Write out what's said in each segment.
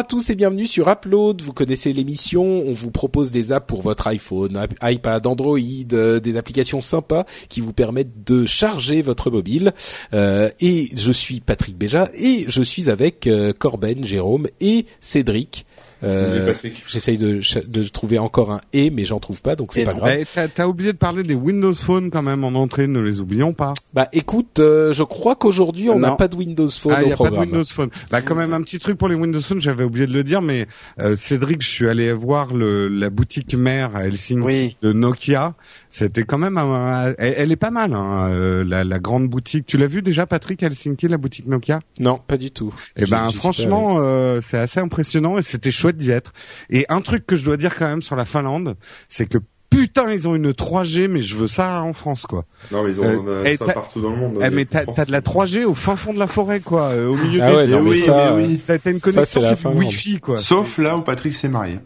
À tous et bienvenue sur Upload. Vous connaissez l'émission, on vous propose des apps pour votre iPhone, iPad, Android, euh, des applications sympas qui vous permettent de charger votre mobile. Euh, et je suis Patrick Béja et je suis avec euh, Corben, Jérôme et Cédric. Euh, J'essaye de, de trouver encore un et, mais j'en trouve pas, donc c'est pas grave. Eh, T'as t'as oublié de parler des Windows Phone quand même en entrée, ne les oublions pas. Bah écoute, euh, je crois qu'aujourd'hui on n'a pas de Windows Phone Ah, au y a pas de programme. Windows Phone. Bah quand même un petit truc pour les Windows Phone, j'avais oublié de le dire, mais euh, Cédric, je suis allé voir le, la boutique mère à Helsinki Oui. de Nokia. C'était quand même, un- elle, elle est pas mal, hein, euh, la, la grande boutique. Tu l'as vu déjà, Patrick, à Helsinki, la boutique Nokia? Non, pas du tout. Eh ben franchement, euh, c'est assez impressionnant et c'était chouette d'y être. Et un truc que je dois dire quand même sur la Finlande, c'est que putain, ils ont une 3G, mais je veux ça en France, quoi. Non, mais ils ont Euh, euh, et ça partout dans le monde. Eh, mais t'as de la 3G au fin fond de la forêt, quoi, euh, au milieu Ah des ouais, non, mais oui, ça, mais oui. T'as une connexion. Wi-Fi, quoi. Sauf là où Patrick s'est marié.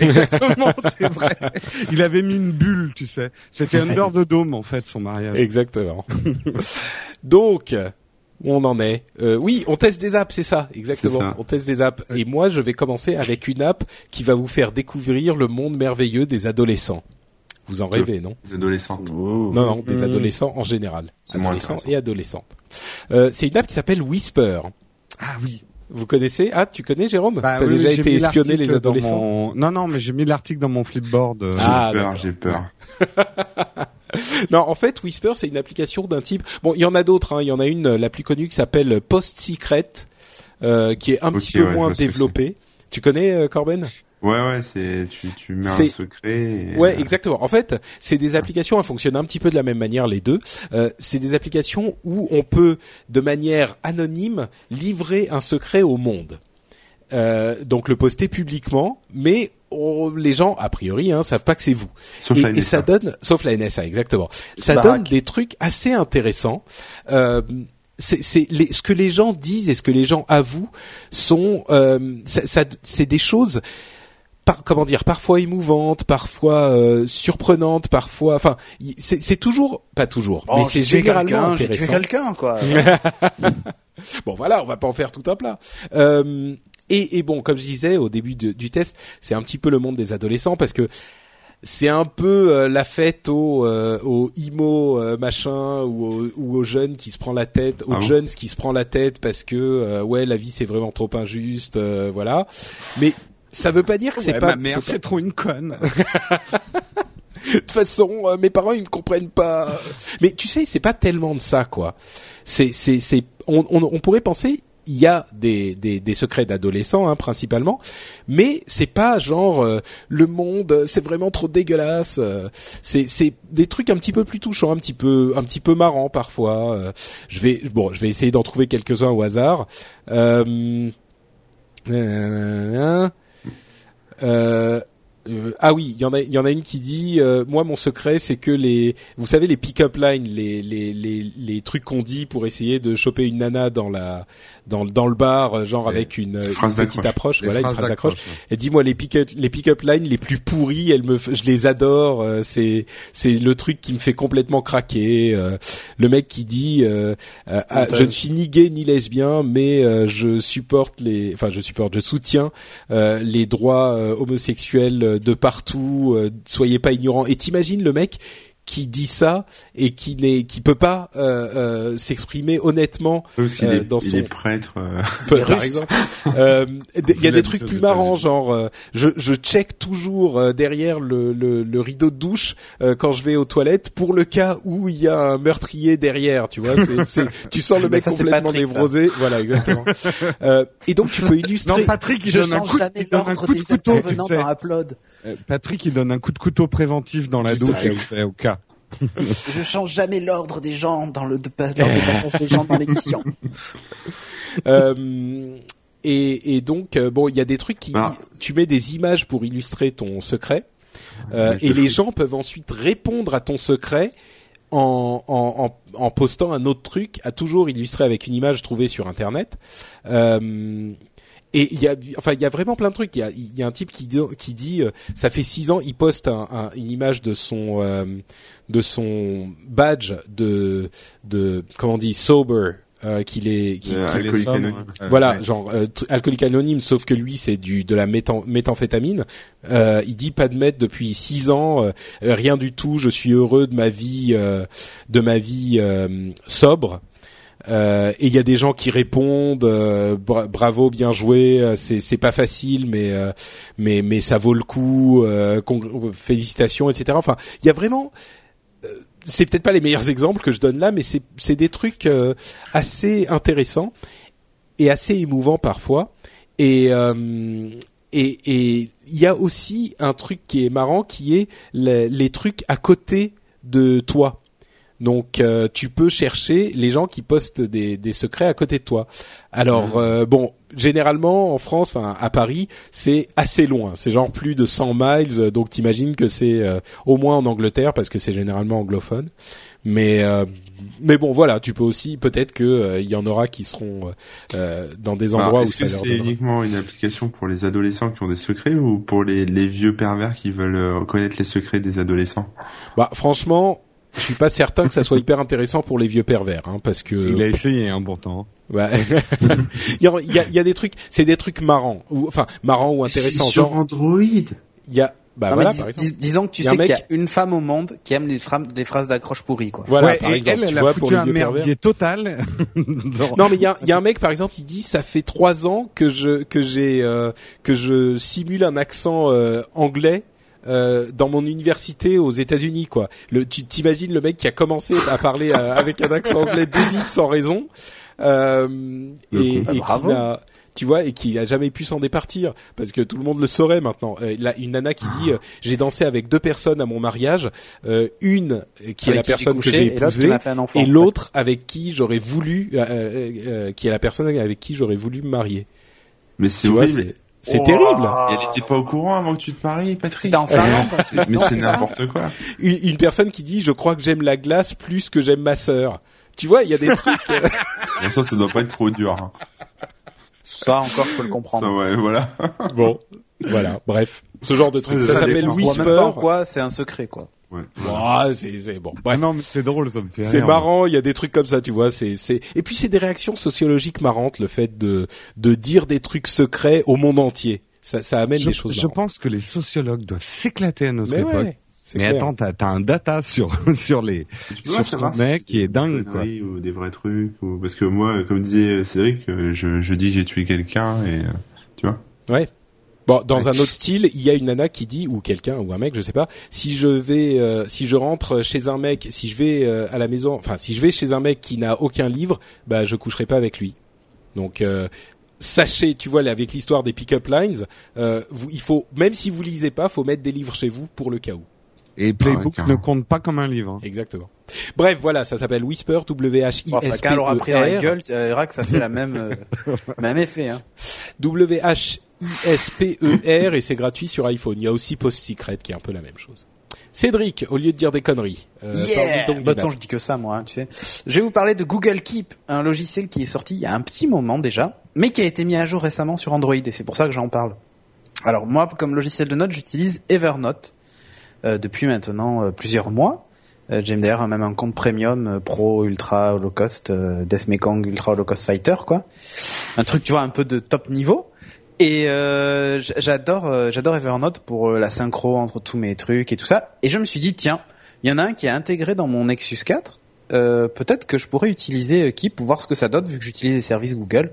Exactement, c'est vrai. Il avait mis une bulle, tu sais. C'était Under the Dome, en fait, son mariage. Exactement. Donc, où on en est. Euh, oui, on teste des apps, c'est ça, exactement. Ça. On teste des apps. Et moi, je vais commencer avec une app qui va vous faire découvrir le monde merveilleux des adolescents. Vous en rêvez, non? Les adolescentes. Non, non, des adolescents en général. Adolescents et adolescentes. Euh, c'est une app qui s'appelle Whisper. Ah oui. Vous connaissez Ah, tu connais, Jérôme Bah, T'as oui, déjà j'ai été espionné les adolescents mon- Non, non, mais j'ai mis l'article dans mon flipboard. euh, J'ai Ah, peur, d'accord. j'ai peur. Non, en fait, Whisper, c'est une application d'un type. Bon, il y en a d'autres. hein. Il y en a une, euh, la plus connue, qui s'appelle Post Secret, euh, qui est un petit peu ouais, moins développée. Tu connais euh, Corben? Ouais, ouais, c'est tu tu mets un secret. Et, Ouais, euh, exactement. En fait, c'est des applications, elles fonctionnent un petit peu de la même manière les deux. Euh, c'est des applications où on peut, de manière anonyme, livrer un secret au monde. Euh, donc le poster publiquement, mais on- les gens, a priori, hein, savent pas que c'est vous. Sauf et, la et NSA. ça donne, sauf la NSA, exactement. Ça donne des trucs assez intéressants. Euh, c'est c'est les, ce que les gens disent et ce que les gens avouent sont, euh, ça, ça- c'est des choses. Par, comment dire, parfois émouvantes, parfois euh, surprenantes, parfois, enfin, c'est c'est toujours, pas toujours, mais Oh, c'est j'ai tué généralement quelqu'un, J'ai tué quelqu'un, quoi. Bon voilà, on va pas en faire tout un plat. Euh, et, et bon, comme je disais au début de- du test, c'est un petit peu le monde des adolescents parce que c'est un peu euh, la fête aux euh, aux emo euh, machin ou aux, ou aux jeunes qui se prend la tête, aux Ah jeunes qui se prend la tête parce que euh, ouais la vie c'est vraiment trop injuste, euh, voilà. Mais ça veut pas dire que c'est ouais, pas. ma mère, c'est pas- trop une conne. de toute façon, euh, mes parents ils me comprennent pas. Mais tu sais, c'est pas tellement de ça quoi. C'est c'est c'est on, on on pourrait penser il y a des des, des secrets d'adolescents hein, principalement, mais c'est pas genre euh, le monde c'est vraiment trop dégueulasse. euh, c'est c'est des trucs un petit peu plus touchants, un petit peu un petit peu marrants parfois. euh, je vais bon, je vais essayer d'en trouver quelques uns au hasard. Euh, euh, euh, ah oui, il y en a, il y en a une qui dit, euh, moi mon secret c'est que les, vous savez les pick-up lines, les les les les trucs qu'on dit pour essayer de choper une nana dans la dans dans le bar, euh, genre Les avec une, une petite approche, Les voilà une phrase d'accroche. d'accroche, Et dis-moi les pick-up les pick-up lines les plus pourries, elles me, je les adore. euh, c'est c'est le truc qui me fait complètement craquer. euh, le mec qui dit, ah, je ne suis ni gay ni lesbien, mais euh, je supporte les, enfin je supporte, je soutiens euh, les droits homosexuels de partout. euh, soyez pas ignorants. Et t'imagines le mec qui dit ça et qui n'est qui peut pas euh, euh, s'exprimer honnêtement Parce euh, est, dans il son- est prêtre. euh, par exemple. Euh, Il y a Il des trucs plus marrants, genre euh, je, je check toujours euh, derrière le, le, le rideau de douche euh, quand je vais aux toilettes pour le cas où il y a un meurtrier derrière, tu vois. C'est, c'est, tu sens le mec ça, complètement Patrick, ça. névrosé, voilà exactement. euh, et donc tu peux illustrer. Non, Patrick, il Je donne un coup, jamais il donne un l'ordre coup de des couteau, tu intervenants sais. dans Upload. Euh, Patrick, il donne un coup de couteau préventif dans la douche, au cas Je change jamais l'ordre des gens dans le de, passage des gens dans l'émission. Euh, et, et donc euh, bon, il y a des trucs qui, Ah. tu mets des images pour illustrer ton secret, euh, Mais je et les gens peuvent ensuite répondre à ton secret en, en, en, en postant un autre truc, à toujours illustrer avec une image trouvée sur internet. Euh, et il y a, enfin, il y a vraiment plein de trucs. Il y a, il y a un type qui dit, qui dit, euh, ça fait six ans, il poste un, un- une image de son, euh, de son badge de, de, comment on dit, sober, euh, qu'il est, qu'il- Euh, est alcoolique sobre. anonyme. Voilà, ouais. genre euh, alcoolique anonyme, sauf que lui c'est du de la méthan- méthamphétamine. Euh, il dit pas de meth depuis six ans, euh, euh, rien du tout. Je suis heureux de ma vie, euh, de ma vie euh, sobre. Euh, et il y a des gens qui répondent euh, bra- bravo, bien joué. euh, C'est pas facile, mais mais mais ça vaut le coup. félicitations, etc. Enfin, il y a vraiment c'est peut-être pas les meilleurs exemples que je donne là, mais c'est des trucs assez intéressants et assez émouvants parfois. Et euh, et et il y a aussi un truc qui est marrant, qui est le- les trucs à côté de toi. Donc euh, tu peux chercher les gens qui postent des, des secrets à côté de toi. Alors euh, bon, généralement en France, enfin à Paris, c'est assez loin. C'est genre plus de 100 miles, donc t'imagines que c'est euh, au moins en Angleterre parce que c'est généralement anglophone. Mais euh, mais bon voilà, tu peux aussi peut-être que euh, il y en aura qui seront euh, dans des Alors, endroits où Est-ce ça leur c'est uniquement une application pour les adolescents qui ont des secrets ou pour les, les vieux pervers qui veulent connaître les secrets des adolescents? Bah franchement, je suis pas certain que ça soit hyper intéressant pour les vieux pervers, hein, parce que Il a essayé un bon temps. Ouais. il, y a, il y a- des trucs, c'est des trucs marrants, ou enfin marrants ou intéressants. C'est sur Genre, Android. il y a, bah Non, voilà, mais dis- par exemple. dis- disons que tu sais un qu'il y mec- a une femme au monde qui aime les, phrases les phrases d'accroche pourries, quoi. Voilà, ouais, par et exemple, elle, elle vois, a foutu un merdier total. Non, mais il y a, il y a un mec par exemple, il dit ça fait trois ans que je que j'ai euh, que je simule un accent euh, anglais. Euh, dans mon université aux États-Unis, quoi. Le, tu t'imagines le mec qui a commencé à parler euh, avec un accent anglais débile sans raison, euh, et, bravo. qui n'a- tu vois, et qui a jamais pu s'en départir parce que tout le monde le saurait maintenant. Euh, là, une nana qui dit euh, j'ai dansé avec deux personnes à mon mariage, euh, une qui est la personne que j'ai épousée et l'autre avec qui j'aurais voulu, euh, euh, euh, qui est la personne avec qui j'aurais voulu me marier. Mais c'est horrible. C'est c'est terrible. Et Elle était pas au courant avant que tu te maries, Patrick. C'était en Finlande. Mais c'est ça. n'importe quoi. Une, une personne qui dit je crois que j'aime la glace plus que j'aime ma sœur. Tu vois, il y a des trucs. euh, Bon, ça, ça doit pas être trop dur. hein. Ça encore, je peux le Ça, comprendre. ouais, voilà. bon, voilà. Bref, ce genre de truc. Ça Ça, s'appelle Je vois même Whisper. pas en quoi c'est un secret, quoi. Ouais. Ah, c'est c'est bon. Ah Bref. non, mais c'est drôle, ça me fait C'est marrant, il y a des trucs comme ça, tu vois. C'est, c'est, et puis c'est des réactions sociologiques marrantes, le fait de de dire des trucs secrets au monde entier. Ça, ça amène Je, des choses. je marrantes. pense que les sociologues doivent s'éclater à notre Mais époque. ouais, Mais clair. attends, t'as as un data sur sur les sur ce mec si qui est dingue quoi. Ou des vrais trucs. Ou... Parce que moi, comme disait Cédric, euh, je, je dis que j'ai tué quelqu'un et... euh, Tu vois Ouais. Bon, dans Ouais. un autre style, il y a une nana qui dit ou quelqu'un ou un mec, je sais pas, si je vais euh, si je rentre chez un mec, si je vais euh, à la maison, enfin si je vais chez un mec qui n'a aucun livre, bah je coucherai pas avec lui. Donc euh, sachez, tu vois, là, avec l'histoire des pick-up lines, euh, vous, il faut même si vous lisez pas, faut mettre des livres chez vous pour le cas où. Et Playbook carrément. ne compte pas comme un livre. hein. Exactement. Bref, voilà, ça s'appelle Whisper, W H I S P quand elle aura pris dans la E R. gueule, tu verras que ça fait la même, euh, même effet, hein. W-H-I-S-P-E-R et c'est gratuit sur iPhone. Il y a aussi Post Secret qui est un peu la même chose. Cédric, au lieu de dire des conneries, euh, Yeah parle donc Bah, attends, je dis que ça, moi, hein, tu sais. Je vais vous parler de Google Keep, un logiciel qui est sorti il y a un petit moment déjà, mais qui a été mis à jour récemment sur Android, et c'est pour ça que j'en parle. Alors moi, comme logiciel de notes, j'utilise Evernote euh, depuis maintenant euh, plusieurs mois. Euh, J'ai d'ailleurs même un compte premium euh, pro ultra holocaust, euh, Death Mekong ultra holocaust fighter, quoi. Un truc, tu vois, un peu de top niveau. Et euh, j'adore, euh, j'adore Evernote pour euh, la synchro entre tous mes trucs et tout ça. Et je me suis dit, tiens, il y en a un qui est intégré dans mon Nexus 4. Euh, peut-être que je pourrais utiliser euh, Keep pour voir ce que ça donne vu que j'utilise les services Google.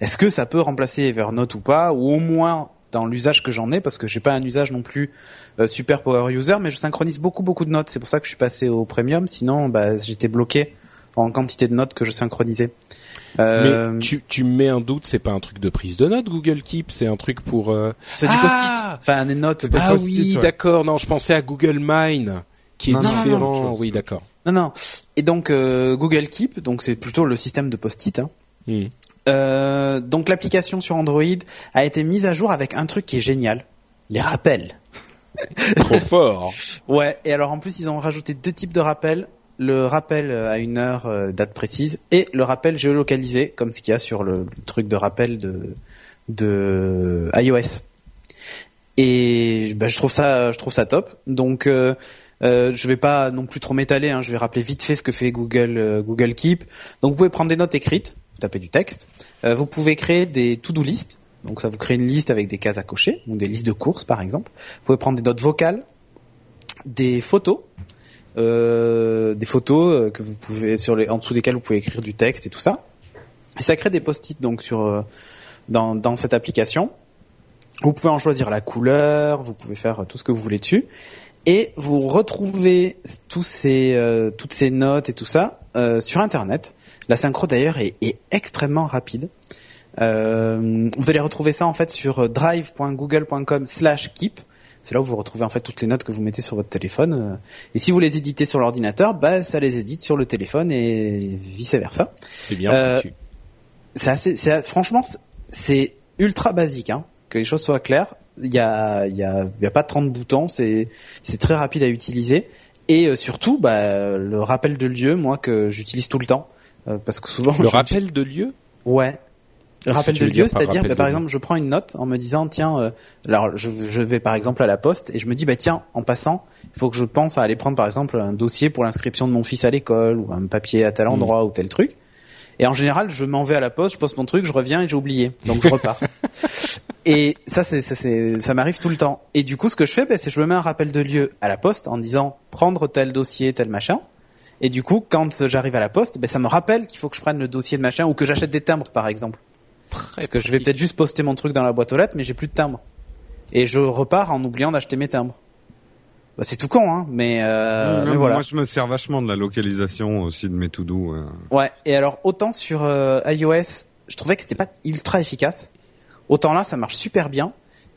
Est-ce que ça peut remplacer Evernote ou pas ou au moins dans l'usage que j'en ai parce que j'ai pas un usage non plus euh, super power user mais je synchronise beaucoup beaucoup de notes. C'est pour ça que je suis passé au premium sinon bah, j'étais bloqué en quantité de notes que je synchronisais. Euh, Mais tu, tu me mets un doute, c'est pas un truc de prise de notes Google Keep, c'est un truc pour. euh, c'est du Ah post-it. Enfin des notes Ah oui, ouais. d'accord. Non, je pensais à Google Mine, qui est Non, non, non, différent. non, oui, d'accord. Non, non. Et donc euh, Google Keep, donc c'est plutôt le système de post-it. Hein. Hmm. Euh, donc l'application sur Android a été mise à jour avec un truc qui est génial, les rappels. Trop fort. Ouais, et alors en plus ils ont rajouté deux types de rappels. Le rappel à une heure, euh, date précise, et le rappel géolocalisé, comme ce qu'il y a sur le, truc de rappel de, de iOS. Et bah, je trouve ça, je trouve ça top. Donc euh, euh, je vais pas non plus trop m'étaler. Hein, je vais rappeler vite fait ce que fait Google euh, Google Keep. Donc vous pouvez prendre des notes écrites, vous tapez du texte. Euh, vous pouvez créer des to-do list. Donc ça vous crée une liste avec des cases à cocher, ou des listes de courses par exemple. Vous pouvez prendre des notes vocales, des photos, euh, des photos euh, que vous pouvez sur les en dessous desquelles vous pouvez écrire du texte et tout ça. Et ça crée des post-it donc sur euh, dans dans cette application. Vous pouvez en choisir la couleur, vous pouvez faire tout ce que vous voulez dessus, et vous retrouvez tous ces euh, toutes ces notes et tout ça euh, sur Internet. La synchro d'ailleurs est, est extrêmement rapide. Euh, vous allez retrouver ça en fait sur drive.google.com/keep. C'est là où vous retrouvez en fait toutes les notes que vous mettez sur votre téléphone. euh. Et si vous les éditez sur l'ordinateur, bah ça les édite sur le téléphone et vice versa. C'est bien Euh, foutu. C'est assez, franchement c'est- ultra basique hein. Que les choses soient claires. Il y a il y a il y a pas 30 boutons, c'est c'est très rapide à utiliser et euh, surtout bah le rappel de lieu moi que j'utilise tout le temps euh, parce que souvent Le rappel de lieu? Ouais. Le rappel de lieu, c'est-à-dire, bah, par exemple, je prends une note en me disant, tiens, euh, alors je, je vais par exemple à la poste et je me dis, bah tiens, en passant, il faut que je pense à aller prendre par exemple un dossier pour l'inscription de mon fils à l'école ou un papier à tel endroit ou tel truc. Et en général, je m'en vais à la poste, je poste mon truc, je reviens et j'ai oublié, donc je repars. et ça, c'est, ça, c'est, ça m'arrive tout le temps. Et du coup, ce que je fais, bah, c'est je me mets un rappel de lieu à la poste en disant prendre tel dossier, tel machin. Et du coup, quand j'arrive à la poste, ben ça me rappelle qu'il faut que je prenne le dossier de machin ou que j'achète des timbres, par exemple. Parce que je vais peut-être juste poster mon truc dans la boîte aux lettres, mais j'ai plus de timbres. Et je repars en oubliant d'acheter mes timbres. Bah, c'est tout con, hein, mais, euh, Non, mais voilà. Moi, je me sers vachement de la localisation aussi de mes to-do. euh. Ouais. Et alors, autant sur euh, iOS, je trouvais que c'était pas ultra efficace. Autant là, ça marche super bien.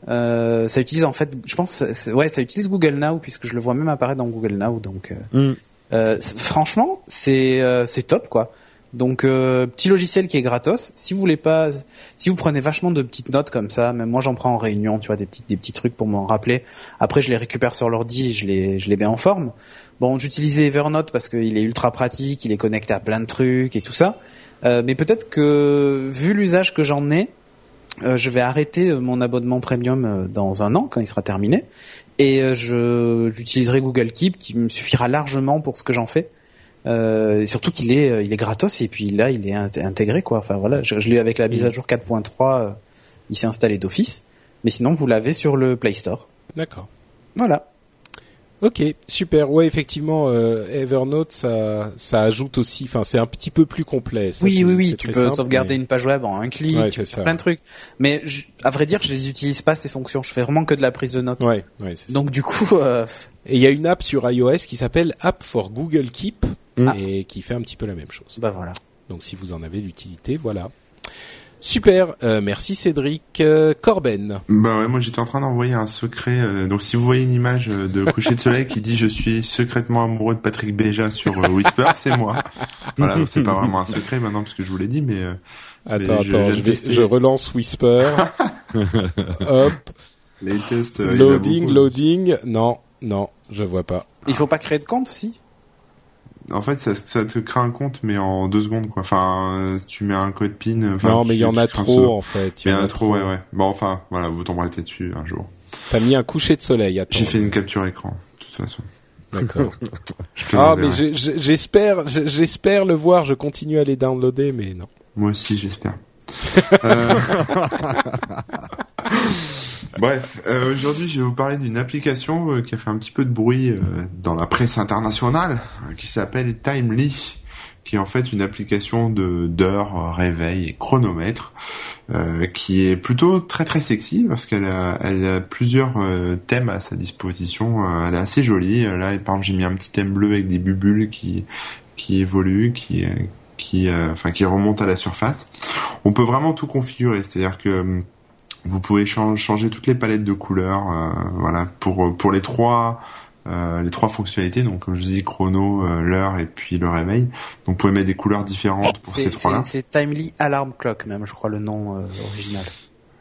Euh, ça utilise en fait, je pense, ouais, ça utilise Google Now puisque je le vois même apparaître dans Google Now. Donc, euh, Mm. euh, franchement, c'est euh, c'est top quoi. Donc euh, petit logiciel qui est gratos. Si vous voulez pas, si vous prenez vachement de petites notes comme ça, même moi j'en prends en réunion, tu vois, des petits des petits trucs pour m'en rappeler. Après je les récupère sur l'ordi, je les je les mets en forme. Bon, j'utilisais Evernote parce qu'il est ultra pratique, il est connecté à plein de trucs et tout ça. Euh, mais peut-être que vu l'usage que j'en ai, euh, je vais arrêter euh, mon abonnement premium euh, dans un an quand il sera terminé et euh, je j'utiliserai Google Keep qui me suffira largement pour ce que j'en fais. Euh, et surtout qu'il est euh, il est gratos et puis là il est int- intégré quoi. Enfin voilà, je, je l'ai avec la mise à jour 4.3, euh, il s'est installé d'office. Mais sinon vous l'avez sur le Play Store. D'accord. Voilà. Ok, super. Ouais, effectivement, euh, Evernote, ça, ça ajoute aussi. Enfin, c'est un petit peu plus complet. Ça, oui oui oui, tu peux simple, sauvegarder mais- une page web en un clic, Ouais, tu ça, plein ouais. de trucs. Mais je- à vrai dire, je les utilise pas ces fonctions. Je fais vraiment que de la prise de notes. Ouais, ouais, ça. Donc du coup, euh, Et il y a une app sur iOS qui s'appelle App for Google Keep Mm. et qui fait un petit peu la même chose. bah voilà. Donc, si vous en avez l'utilité, voilà. Super. Euh, merci Cédric euh, Corben. Bah ouais, moi j'étais en train d'envoyer un secret. euh, donc si vous voyez une image de coucher de soleil qui dit je suis secrètement amoureux de Patrick Béja sur euh, Whisper, c'est moi. Voilà, c'est pas vraiment un secret maintenant parce que je vous l'ai dit, mais euh, Attends, Mais je attends, je, vais, relance Whisper. Hop, les tests. euh, loading, loading. Non, non, je vois pas. Il faut pas créer de compte aussi. En fait, ça, ça te crée un compte, mais en deux secondes quoi. Enfin, tu mets un code PIN. non, mais il y en a trop en fait. Il y en a trop, ouais, ouais. Bon, enfin, voilà, vous tomberez dessus un jour. T'as mis un coucher de soleil. Attends. J'ai fait une capture écran, de toute façon. D'accord. Ah, mais j'espère, j'espère le voir. Je continue à les downloader, mais non. Moi aussi, j'espère. Euh, Bref, euh, aujourd'hui, je vais vous parler d'une application euh, qui a fait un petit peu de bruit euh, dans la presse internationale, qui s'appelle Timely, qui est en fait une application de d'heures, réveil et chronomètre, qui est plutôt très très sexy parce qu'elle a, plusieurs thèmes à sa disposition. Elle est assez jolie. Là, par exemple, j'ai mis un petit thème bleu avec des bulles qui qui évoluent, qui qui enfin qui remontent à la surface. On peut vraiment tout configurer, c'est-à-dire que hum, vous pouvez chan- changer toutes les palettes de couleurs, euh, voilà, pour pour les trois euh, les trois fonctionnalités. Donc, comme je dis, chrono, euh, l'heure et puis le réveil. Donc, vous pouvez mettre des couleurs différentes pour ces trois-là. c'est- Timely Alarm Clock même, je crois le nom euh, original.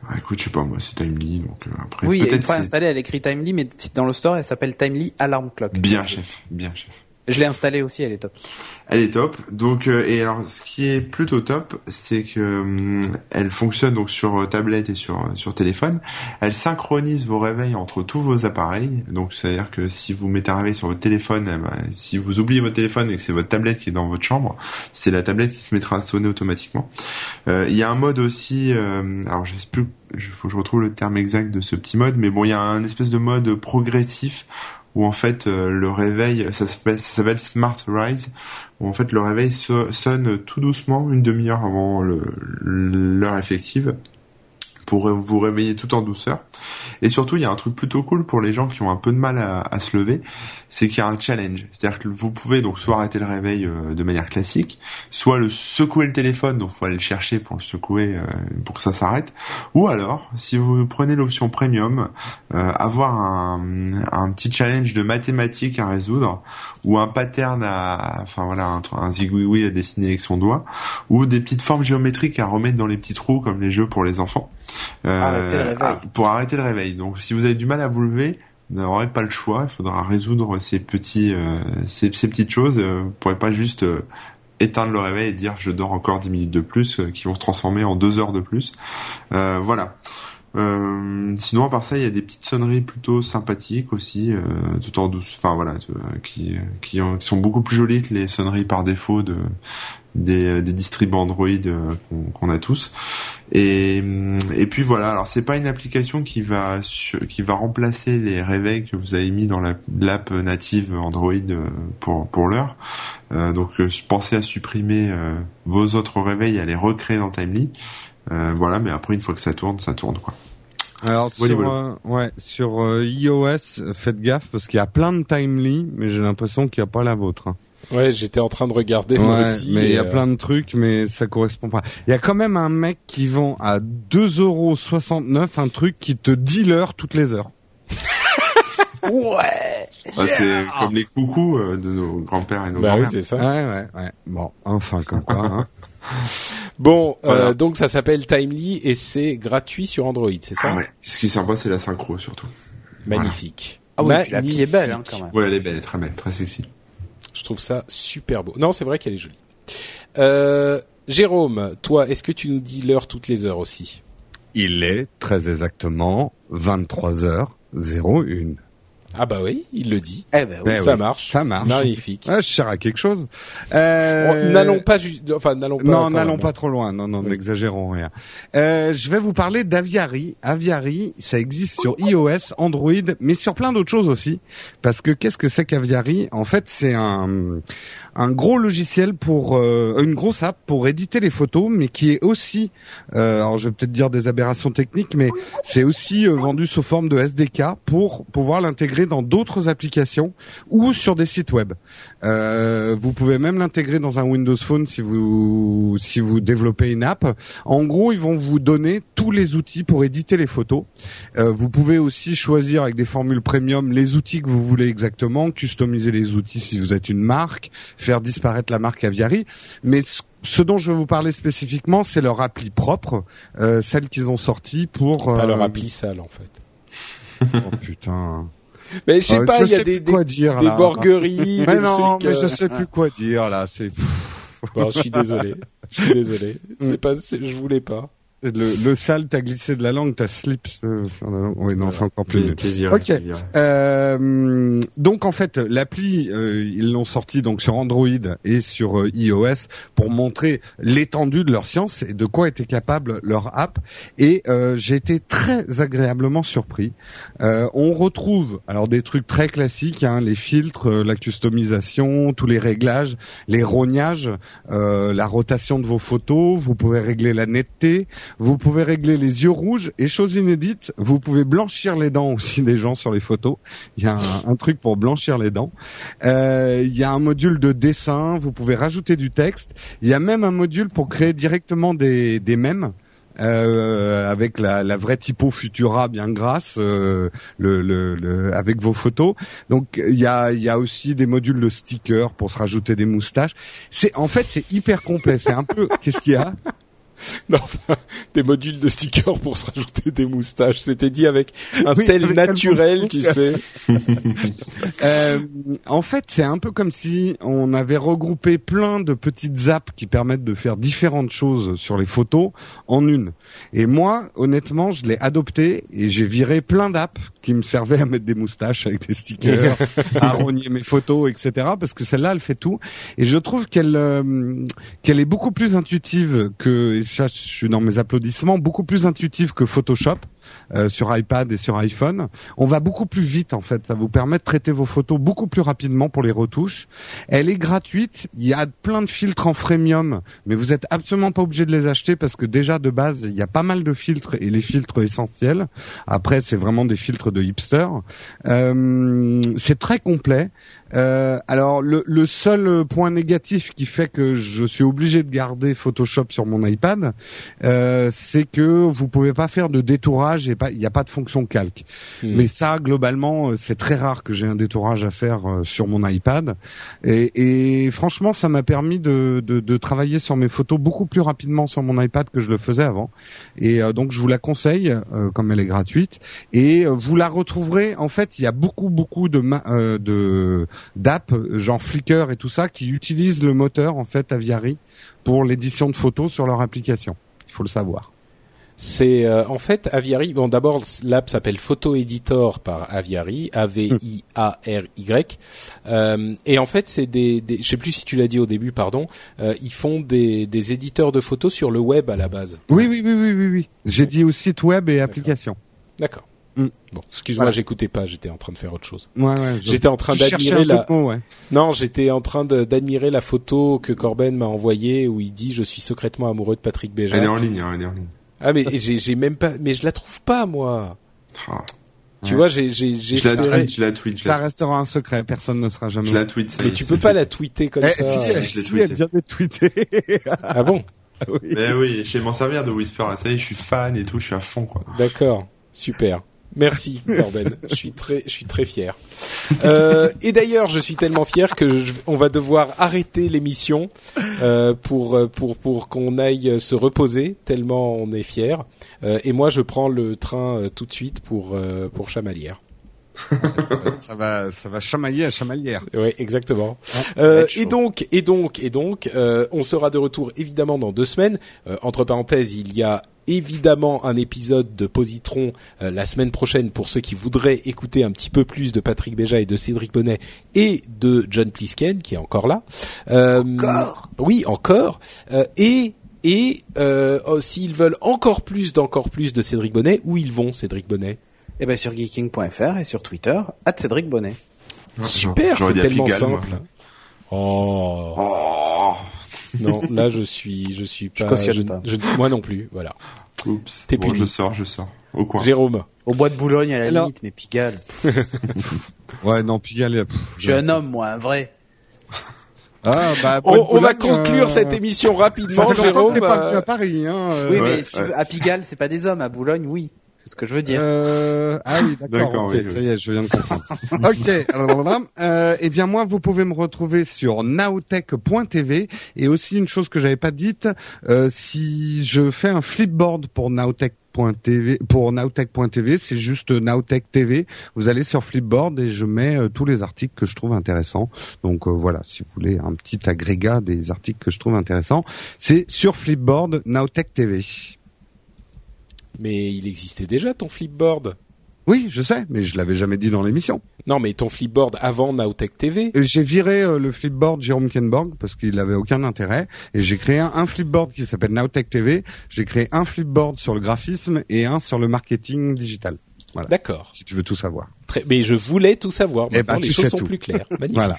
Ah, écoute, je sais pas, moi, c'est Timely. Donc, euh, après, Oui, une fois installée, elle écrit Timely, mais dans le store, elle s'appelle Timely Alarm Clock. bien, chef, bien, chef. Je l'ai installée aussi, elle est top. Elle est top. Donc euh, et alors ce qui est plutôt top, c'est que hum, elle fonctionne donc sur euh, tablette et sur euh, sur téléphone. Elle synchronise vos réveils entre tous vos appareils. Donc c'est à dire que si vous mettez un réveil sur votre téléphone, eh ben, si vous oubliez votre téléphone et que c'est votre tablette qui est dans votre chambre, c'est la tablette qui se mettra à sonner automatiquement. Euh, Il y a un mode aussi. euh, alors je sais plus. Il faut que je retrouve le terme exact de ce petit mode, mais bon, il y a un espèce de mode progressif où en fait euh, le réveil, ça s'appelle ça s'appelle Smart Rise, où en fait le réveil so- sonne tout doucement une demi-heure avant l'heure effective pour vous réveiller tout en douceur. Et surtout, il y a un truc plutôt cool pour les gens qui ont un peu de mal à, à se lever, c'est qu'il y a un challenge. C'est-à-dire que vous pouvez donc soit arrêter le réveil euh, de manière classique, soit le secouer le téléphone, donc faut aller le chercher pour le secouer euh, pour que ça s'arrête, ou alors, si vous prenez l'option premium, euh, avoir un, un petit challenge de mathématiques à résoudre, ou un pattern à, enfin voilà, un, un zigouigoui à dessiner avec son doigt, ou des petites formes géométriques à remettre dans les petits trous comme les jeux pour les enfants. Euh, Arrêter le réveil. ah, pour arrêter le réveil. Donc si vous avez du mal à vous lever, vous n'aurez pas le choix. Il faudra résoudre ces petits, euh, ces, ces petites choses. Euh, Vous pourrez pas juste euh, éteindre le réveil et dire je dors encore 10 minutes de plus, euh, qui vont se transformer en deux heures de plus. Euh, voilà. Euh, sinon, à part ça, il y a des petites sonneries plutôt sympathiques aussi, euh, tout en douce. Enfin voilà, euh, qui qui, qui sont beaucoup plus jolies que les sonneries par défaut de des, des distribs Android euh, qu'on a tous. Et et puis voilà. Alors c'est pas une application qui va qui va remplacer les réveils que vous avez mis dans la- l'app native Android euh, pour pour l'heure. Euh, donc euh, pensez à supprimer euh, vos autres réveils, et à les recréer dans Timely. Euh, voilà, mais après une fois que ça tourne, ça tourne quoi. Alors sur, euh, ouais, sur euh, iOS, euh, faites gaffe parce qu'il y a plein de Timely, mais j'ai l'impression qu'il n'y a pas la vôtre. hein. Ouais, j'étais en train de regarder moi aussi. mais il y a euh, plein de trucs, mais ça correspond pas. Il y a quand même un mec qui vend à 2,69€ un truc qui te dit l'heure toutes les heures. Ouais. Ah, c'est comme les coucous euh, de nos grands-pères et nos Bah oui, grands-mères. c'est ça. Ouais, ouais, ouais. Bon, enfin comme quoi. Hein. Bon, euh, Voilà. donc ça s'appelle Timely et c'est gratuit sur Android, c'est ça? Ah ouais. Ce qui est sympa, c'est la synchro surtout. Magnifique. Ah oui, puis l'appli est belle, hein, quand même. Ouais, elle est belle, elle est très belle, très sexy. Je trouve ça super beau. Non, c'est vrai qu'elle est jolie. Euh, Jérôme, toi, est-ce que tu nous dis l'heure toutes les heures aussi? Il est très exactement 23h01. Ah bah oui, il le dit. Eh ben oui. Eh ça oui, marche. Ça marche. Magnifique. Ah, je sers à quelque chose. Euh... Bon, N'allons pas, ju- enfin n'allons pas. Non, n'allons pas trop loin. Non, non, Oui. n'exagérons rien. Euh, je vais vous parler d'Aviary. Aviary, ça existe sur iOS, Android, mais sur plein d'autres choses aussi. Parce que qu'est-ce que c'est qu'Aviary? En fait, c'est un un gros logiciel pour euh, une grosse app pour éditer les photos, mais qui est aussi, euh, alors je vais peut-être dire des aberrations techniques, mais c'est aussi euh, vendu sous forme de SDK pour pouvoir l'intégrer dans d'autres applications ou sur des sites web. Euh, vous pouvez même l'intégrer dans un Windows Phone si vous si vous développez une app. En gros, ils vont vous donner tous les outils pour éditer les photos. Euh, vous pouvez aussi choisir avec des formules premium les outils que vous voulez exactement, customiser les outils si vous êtes une marque, disparaître la marque Aviary. Mais ce, ce dont je vais vous parler spécifiquement, c'est leur appli propre, euh, celle qu'ils ont sortie pour. Pas euh, leur appli sale en fait. Oh putain. Mais je sais Euh, pas, il y a des, des, quoi dire des borgueries, Mais des non, trucs. mais je euh, sais plus quoi dire là. C'est Bon, je suis désolé. Je suis désolé. Mm. C'est pas, je voulais pas. Le, le sale, t'as glissé de la langue, t'as slip euh. Oui, non, c'est encore plus. Ok. Euh, donc en fait, l'appli, euh, ils l'ont sorti donc sur Android et sur euh, iOS pour montrer l'étendue de leur science et de quoi était capable leur app. Et euh, j'ai été très agréablement surpris. Euh, on retrouve alors des trucs très classiques, hein, les filtres, la customisation, tous les réglages, les rognages, euh, la rotation de vos photos. Vous pouvez régler la netteté, vous pouvez régler les yeux rouges et chose inédite, vous pouvez blanchir les dents aussi des gens sur les photos. Il y a un, truc pour blanchir les dents. Euh, il y a un module de dessin. Vous pouvez rajouter du texte. Il y a même un module pour créer directement des, des mèmes. euh, avec la, la vraie typo Futura bien grasse, euh, le, le, le- avec vos photos. Donc il y a, y a aussi des modules de stickers pour se rajouter des moustaches. C'est en fait c'est hyper complet. C'est un peu qu'est-ce qu'il y a? Non, enfin, des modules de stickers pour se rajouter des moustaches. C'était dit avec un Oui, tel avec naturel, tu sais. Euh, en fait, c'est un peu comme si on avait regroupé plein de petites apps qui permettent de faire différentes choses sur les photos en une. Et moi, honnêtement, je l'ai adopté et j'ai viré plein d'apps qui me servaient à mettre des moustaches avec des stickers, à rogner mes photos, etc. Parce que celle-là, elle fait tout. Et je trouve qu'elle euh, qu'elle est beaucoup plus intuitive que, et ça, je suis dans mes applaudissements, beaucoup plus intuitive que Photoshop. Euh, sur iPad et sur iPhone. On va beaucoup plus vite en fait. Ça vous permet de traiter vos photos beaucoup plus rapidement pour les retouches. Elle est gratuite. Il y a plein de filtres en freemium, mais vous êtes absolument pas obligé de les acheter parce que déjà de base il y a pas mal de filtres et les filtres essentiels. Après c'est vraiment des filtres de hipster. Euh, c'est très complet. Euh, alors le, le seul point négatif qui fait que je suis obligé de garder Photoshop sur mon iPad, euh, c'est que vous pouvez pas faire de détourage et pas il n'y a pas de fonction calque. Hmm. Mais ça globalement euh, c'est très rare que j'ai un détourage à faire euh, sur mon iPad et, et franchement ça m'a permis de, de, de travailler sur mes photos beaucoup plus rapidement sur mon iPad que je le faisais avant et euh, donc je vous la conseille euh, comme elle est gratuite et euh, vous la retrouverez en fait il y a beaucoup beaucoup de ma- euh, de d'app, genre Flickr et tout ça, qui utilisent le moteur en fait Aviary pour l'édition de photos sur leur application. Il faut le savoir. C'est euh, en fait Aviary. Bon, d'abord l'app s'appelle Photo Editor par Aviary, A V I A R Y. Euh, et en fait, c'est des, des, je sais plus si tu l'as dit au début, pardon. euh, ils font des, des éditeurs de photos sur le web à la base. Oui, oui, oui, oui, oui, oui. J'ai dit au site web et application. D'accord. Mm. Bon, excuse-moi, Voilà. j'écoutais pas. J'étais en train de faire autre chose. Ouais, ouais. je- J'étais en train d'admirer la. de ouais. Non, j'étais en train de- d'admirer la photo que Corben m'a envoyée où il dit je suis secrètement amoureux de Patrick Béja. Elle est en ligne, hein, elle est en ligne. Ah mais j'ai même pas, mais je la trouve pas moi. Ah. Tu Ouais. vois, j'ai j'ai j'ai Je la espéré- tweet, je la tweet, je Ça la, restera un secret, personne ne sera jamais. je la tweet. Mais tu peux pas tweet. la tweeter comme Eh, ça. si, elle, je si, elle vient d'être tweetée. Ah bon? Oui. Mais oui, je sais m'en servir de Whisper. Ça y est, je suis fan et tout, je suis à fond quoi. D'accord, super. Merci Corben, je suis très, je suis très fier. Euh, et d'ailleurs, je suis tellement fier que je- on va devoir arrêter l'émission euh, pour pour pour qu'on aille se reposer tellement on est fier. Euh, et moi, je prends le train euh, tout de suite pour euh, pour Chamalières. ça va, ça va chamailler à chamalière. Oui, exactement. Euh, et donc, et donc, et donc, euh, on sera de retour évidemment dans deux semaines. Euh, entre parenthèses, il y a évidemment un épisode de Positron euh, la semaine prochaine pour ceux qui voudraient écouter un petit peu plus de Patrick Béja et de Cédric Bonnet et de John Plisken qui est encore là. Euh, Encore? Oui, encore. Euh, et et euh, oh, s'ils veulent encore plus d'encore plus de Cédric Bonnet, où ils vont, Cédric Bonnet? Eh ben sur geeking.fr et sur Twitter, at Cédric Bonnet. Super, J'aurais c'est à tellement Pigalle, moi. simple. Oh. Oh, Non, là je suis, je suis Je pas. cautionne pas. je- moi non plus. Voilà. oups. T'es bon, puni. je sors, je sors. Au coin. Jérôme. Au bois de Boulogne à la Alors- limite, mais Pigalle. Ouais, non, Pigalle. pff, Je suis un homme, moi, un vrai. Ah, bah, On, va conclure euh, cette émission Ça rapidement, fait longtemps que Jérôme. pas venu euh, à Paris, hein. euh, oui, ouais, mais si tu ouais. veux, à Pigalle, c'est pas des hommes. À Boulogne, oui. Ce que je veux dire. Euh, ah oui, d'accord. D'accord, ok, oui, ça oui. y est, je viens de comprendre. ok. Alors, euh, eh bien moi, vous pouvez me retrouver sur nowtech.tv et aussi une chose que j'avais pas dite, euh, si je fais un flipboard pour nowtech.tv pour nowtech.tv, c'est juste nowtech TV. Vous allez sur flipboard et je mets euh, tous les articles que je trouve intéressants. Donc euh, voilà, si vous voulez un petit agrégat des articles que je trouve intéressants, c'est sur flipboard nowtech TV. Mais il existait déjà ton flipboard. Oui, je sais, mais je l'avais jamais dit dans l'émission. Non, mais ton flipboard avant Nowtech TV. J'ai viré euh, le flipboard Jérôme Kenborg parce qu'il avait aucun intérêt et j'ai créé un, un flipboard qui s'appelle Nowtech TV. J'ai créé un flipboard sur le graphisme et un sur le marketing digital. D'accord. Si tu veux tout savoir. Très, mais je voulais tout savoir. Eh Maintenant, ben, les tu choses sais sont tout. plus claires. Magnifique. Voilà.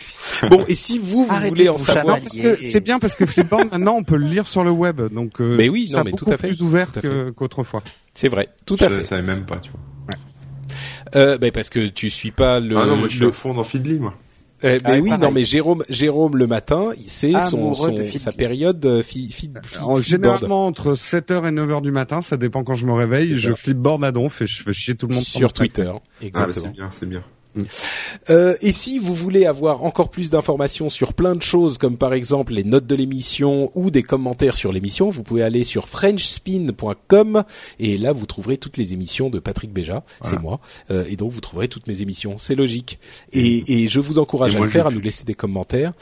Bon, et si vous, vous voulez en savoir, c'est bien parce que flipboard maintenant on peut le lire sur le web donc euh, Mais oui, ça non, mais beaucoup tout à fait, plus ouvert qu'autrefois. c'est vrai, tout à Je fait. savais même pas, tu vois. Euh, ben, parce que tu suis pas le. ah non, moi je suis le- à fond dans Feedly, moi. Eh, Ah, mais oui, oui, pareil. non, mais Jérôme, Jérôme le matin, c'est son, Amoureux son feed- sa période euh, fi- généralement entre 7h et 9h du matin, ça dépend quand je me réveille, je flipboard à donf et je fais chier tout le monde sur Twitter. Ah, bah, c'est bien, c'est bien. Euh, et si vous voulez avoir encore plus d'informations sur plein de choses, comme par exemple les notes de l'émission ou des commentaires sur l'émission, vous pouvez aller sur frenchspin.com et là vous trouverez toutes les émissions de Patrick Béja, c'est moi, Euh, et donc vous trouverez toutes mes émissions, c'est logique. Et, et je vous encourage Et à le faire, je- à nous laisser des commentaires.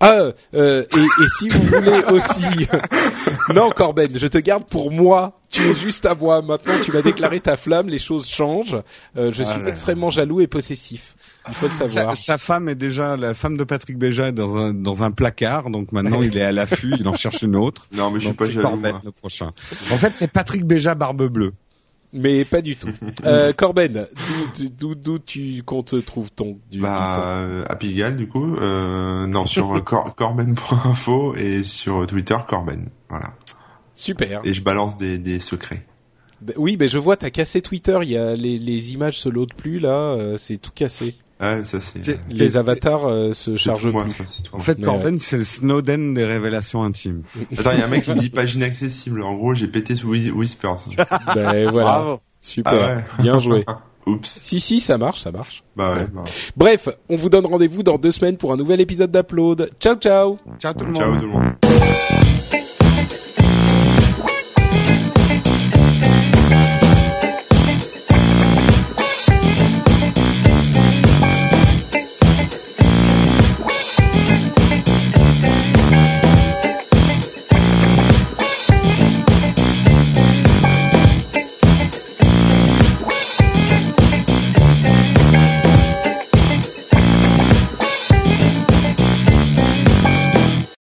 Ah, euh, et, et si vous voulez aussi, non Corben, je te garde pour moi. Tu es juste à moi. Maintenant, tu m'as déclaré ta flamme. Les choses changent. Euh, je Ah suis là. extrêmement jaloux et possessif. Il faut le savoir. Sa, sa femme est déjà la femme de Patrick Béja est dans un dans un placard, donc maintenant il est à l'affût, il en cherche une autre. Non, mais je suis Donc pas jaloux. Corben moi. le prochain. En fait, c'est Patrick Béja barbe bleue. Mais pas du tout. Euh, Corben, d'où tu te trouve ton du, Bah, du euh, à Pigalle, du coup. Euh, non, sur euh, cor corben.info et sur Twitter, Corben. Voilà. super. Et je balance des, des secrets. Bah, Oui, mais je vois t'as cassé Twitter. Il y a les les images se loadent plus là. euh, c'est tout cassé. Ouais, ça c'est... C'est- Les avatars euh, se c'est chargent moi, plus. ça, c'est tout En fait, Mais Corben, c'est le Snowden des révélations intimes. Attends, il y a un mec qui me dit page inaccessible. En gros, j'ai pété sous Whi- Whispers. Ben voilà. Bravo. Super. Ah ouais. Bien joué. Oups. Si si, ça marche, ça marche. Bah ouais. bah. Bref, on vous donne rendez-vous dans deux semaines pour un nouvel épisode d'Upload. Ciao ciao Ciao tout le monde. Ciao tout le monde.